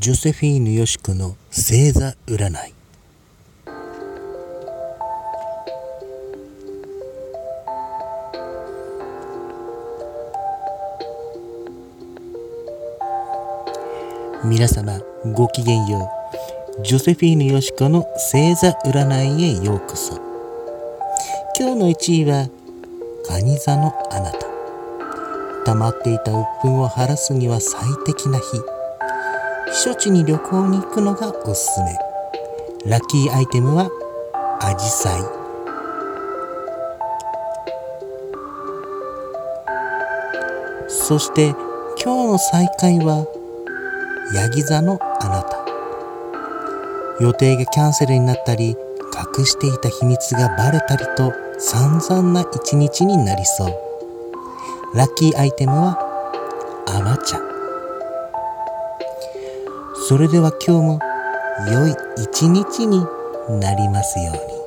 ジョセフィーヌ・ヨシコの星座占い。皆様ごきげんよう。ジョセフィーヌ・ヨシコの星座占いへようこそ。今日の1位は蟹座のあなた。溜まっていた鬱憤を晴らすには最適な日。避暑地に旅行に行くのがおすすめ。ラッキーアイテムはアジサイ。そして今日の再会はヤギ座のあなた。予定がキャンセルになったり隠していた秘密がバレたりと散々な一日になりそう。ラッキーアイテムは甘茶それでは今日も良い一日になりますように。